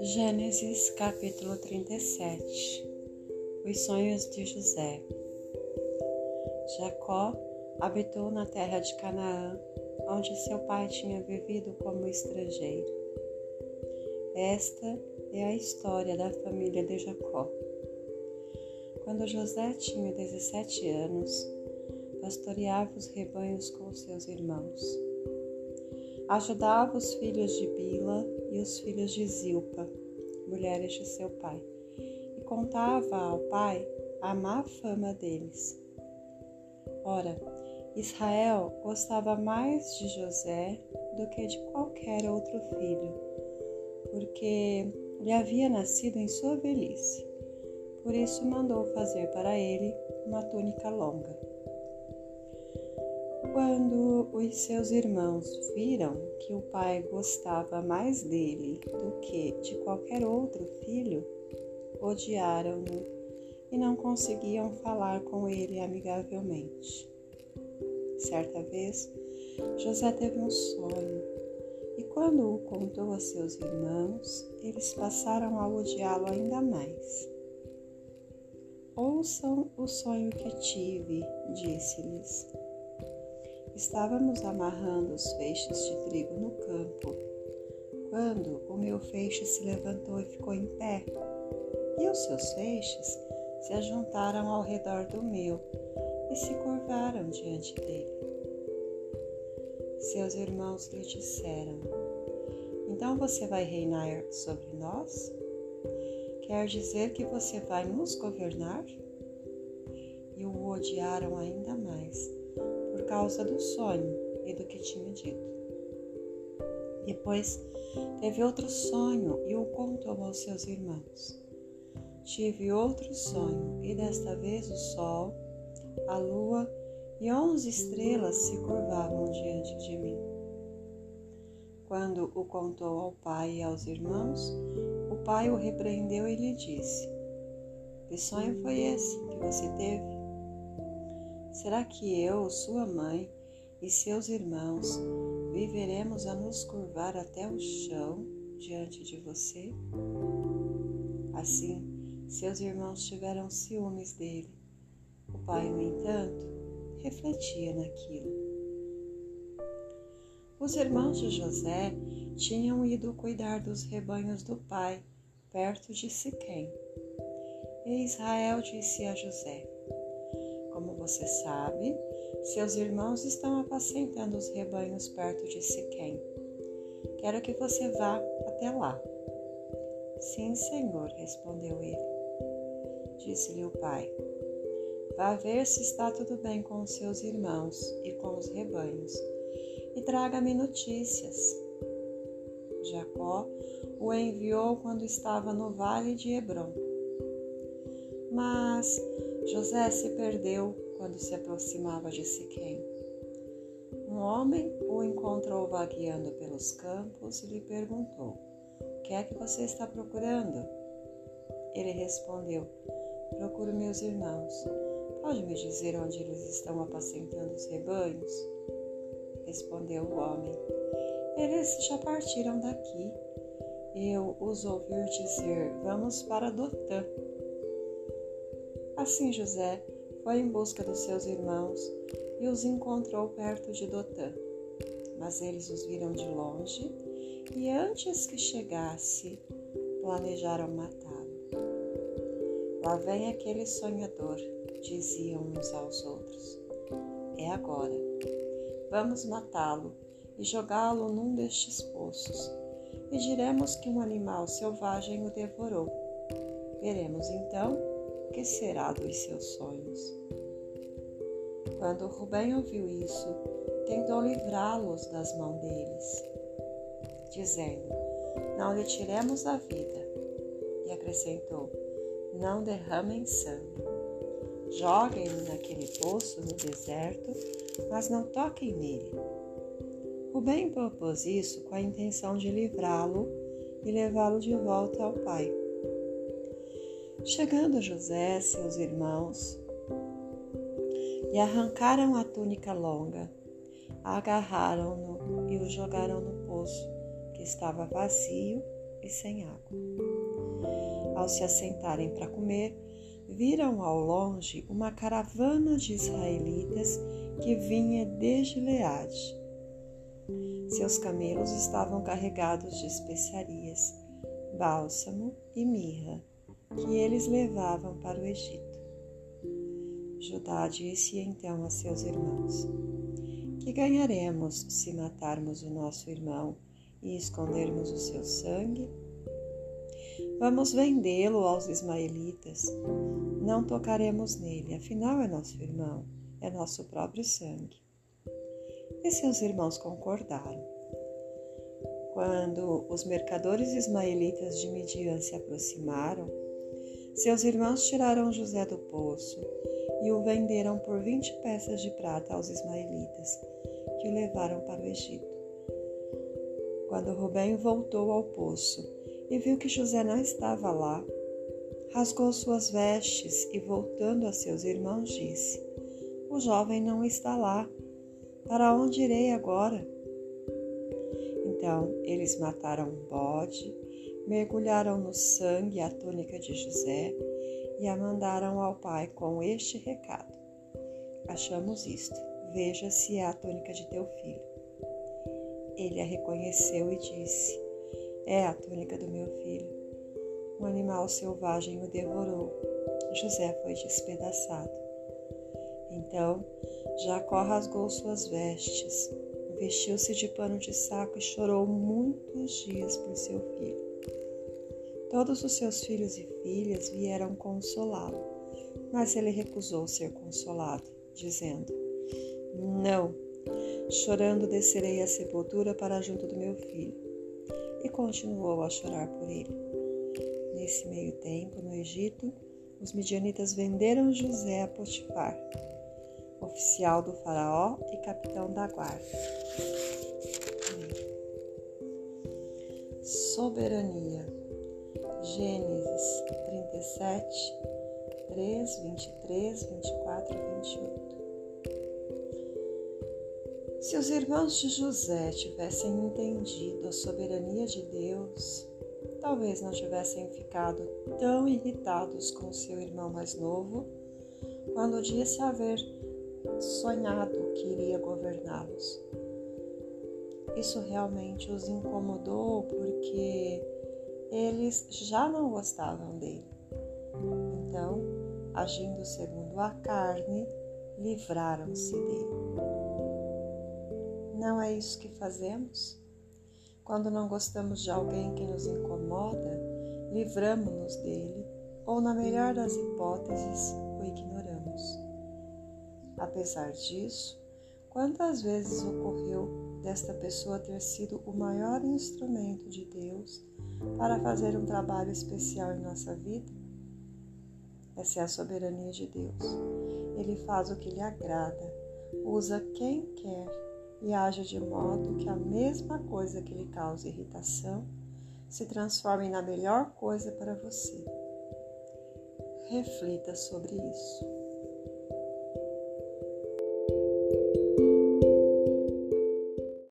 Gênesis capítulo 37 Os sonhos de José Jacó habitou na terra de Canaã, onde seu pai tinha vivido como estrangeiro. Esta é a história da família de Jacó. Quando José tinha 17 anos, pastoreava os rebanhos com seus irmãos. Ajudava os filhos de Bila e os filhos de Zilpa, mulheres de seu pai, e contava ao pai a má fama deles. Ora, Israel gostava mais de José do que de qualquer outro filho, porque lhe havia nascido em sua velhice. Por isso mandou fazer para ele uma túnica longa. Quando os seus irmãos viram que o pai gostava mais dele do que de qualquer outro filho, odiaram-no e não conseguiam falar com ele amigavelmente. Certa vez, José teve um sonho e, quando o contou a seus irmãos, eles passaram a odiá-lo ainda mais. Ouçam o sonho que tive, disse-lhes. Estávamos amarrando os feixes de trigo no campo, quando o meu feixe se levantou e ficou em pé, e os seus feixes se ajuntaram ao redor do meu e se curvaram diante dele. Seus irmãos lhe disseram: Então você vai reinar sobre nós? Quer dizer que você vai nos governar? E o odiaram ainda mais causa do sonho e do que tinha dito. Depois teve outro sonho e o contou aos seus irmãos. Tive outro sonho e desta vez o sol, a lua e onze estrelas se curvavam diante de mim. Quando o contou ao pai e aos irmãos, o pai o repreendeu e lhe disse: Que sonho foi esse que você teve? Será que eu, sua mãe e seus irmãos viveremos a nos curvar até o chão diante de você? Assim, seus irmãos tiveram ciúmes dele. O pai, no entanto, refletia naquilo. Os irmãos de José tinham ido cuidar dos rebanhos do pai, perto de Siquém. E Israel disse a José: você sabe, seus irmãos estão apacentando os rebanhos perto de Siquém. Quero que você vá até lá. Sim, senhor, respondeu ele. Disse-lhe o pai: Vá ver se está tudo bem com os seus irmãos e com os rebanhos, e traga-me notícias. Jacó o enviou quando estava no vale de Hebron. Mas José se perdeu quando se aproximava de Siquém. Um homem o encontrou vagueando pelos campos e lhe perguntou: O que é que você está procurando? Ele respondeu: Procuro meus irmãos. Pode me dizer onde eles estão apacentando os rebanhos? Respondeu o homem: Eles já partiram daqui. Eu os ouvi dizer: Vamos para Dotã. Assim José foi em busca dos seus irmãos e os encontrou perto de Dotã. Mas eles os viram de longe e antes que chegasse, planejaram matá-lo. Lá vem aquele sonhador, diziam uns aos outros. É agora. Vamos matá-lo e jogá-lo num destes poços. E diremos que um animal selvagem o devorou. Veremos então que será dos seus sonhos? Quando Rubem ouviu isso, tentou livrá-los das mãos deles, dizendo: Não lhe tiremos a vida. E acrescentou: Não derramem sangue. Joguem-no naquele poço no deserto, mas não toquem nele. Rubem propôs isso com a intenção de livrá-lo e levá-lo de volta ao pai. Chegando José, seus irmãos, lhe arrancaram a túnica longa agarraram-no e o jogaram no poço, que estava vazio e sem água. Ao se assentarem para comer, viram ao longe uma caravana de israelitas que vinha de Gileade. Seus camelos estavam carregados de especiarias, bálsamo e mirra, que eles levavam para o Egito. Judá disse então a seus irmãos: Que ganharemos se matarmos o nosso irmão e escondermos o seu sangue? Vamos vendê-lo aos ismaelitas. Não tocaremos nele, afinal é nosso irmão, é nosso próprio sangue. E seus irmãos concordaram. Quando os mercadores ismaelitas de Midian se aproximaram, seus irmãos tiraram José do poço e o venderam por vinte peças de prata aos ismaelitas, que o levaram para o Egito. Quando Rubem voltou ao poço e viu que José não estava lá, rasgou suas vestes e, voltando a seus irmãos, disse: O jovem não está lá. Para onde irei agora? Então eles mataram um bode, mergulharam no sangue a túnica de José e a mandaram ao pai com este recado: Achamos isto, veja se é a túnica de teu filho. Ele a reconheceu e disse: é a túnica do meu filho. Um animal selvagem o devorou. José foi despedaçado. Então Jacó rasgou suas vestes, vestiu-se de pano de saco e chorou muitos dias por seu filho. Todos os seus filhos e filhas vieram consolá-lo, mas ele recusou ser consolado, dizendo: Não, chorando descerei à sepultura para junto do meu filho e continuou a chorar por ele. Nesse meio tempo, no Egito, os midianitas venderam José a Potifar, oficial do faraó e capitão da guarda. Soberania. Gênesis 37, 3, 23, 24 e 28. Se os irmãos de José tivessem entendido a soberania de Deus, talvez não tivessem ficado tão irritados com seu irmão mais novo quando disse haver sonhado que iria governá-los. Isso realmente os incomodou porque eles já não gostavam dele. Então, agindo segundo a carne, livraram-se dele. Não é isso que fazemos? Quando não gostamos de alguém que nos incomoda, livramos-nos dele, ou, na melhor das hipóteses, o ignoramos. Apesar disso, quantas vezes ocorreu desta pessoa ter sido o maior instrumento de Deus para fazer um trabalho especial em nossa vida? Essa é a soberania de Deus. Ele faz o que lhe agrada, usa quem quer e age de modo que a mesma coisa que lhe causa irritação se transforme na melhor coisa para você. Reflita sobre isso.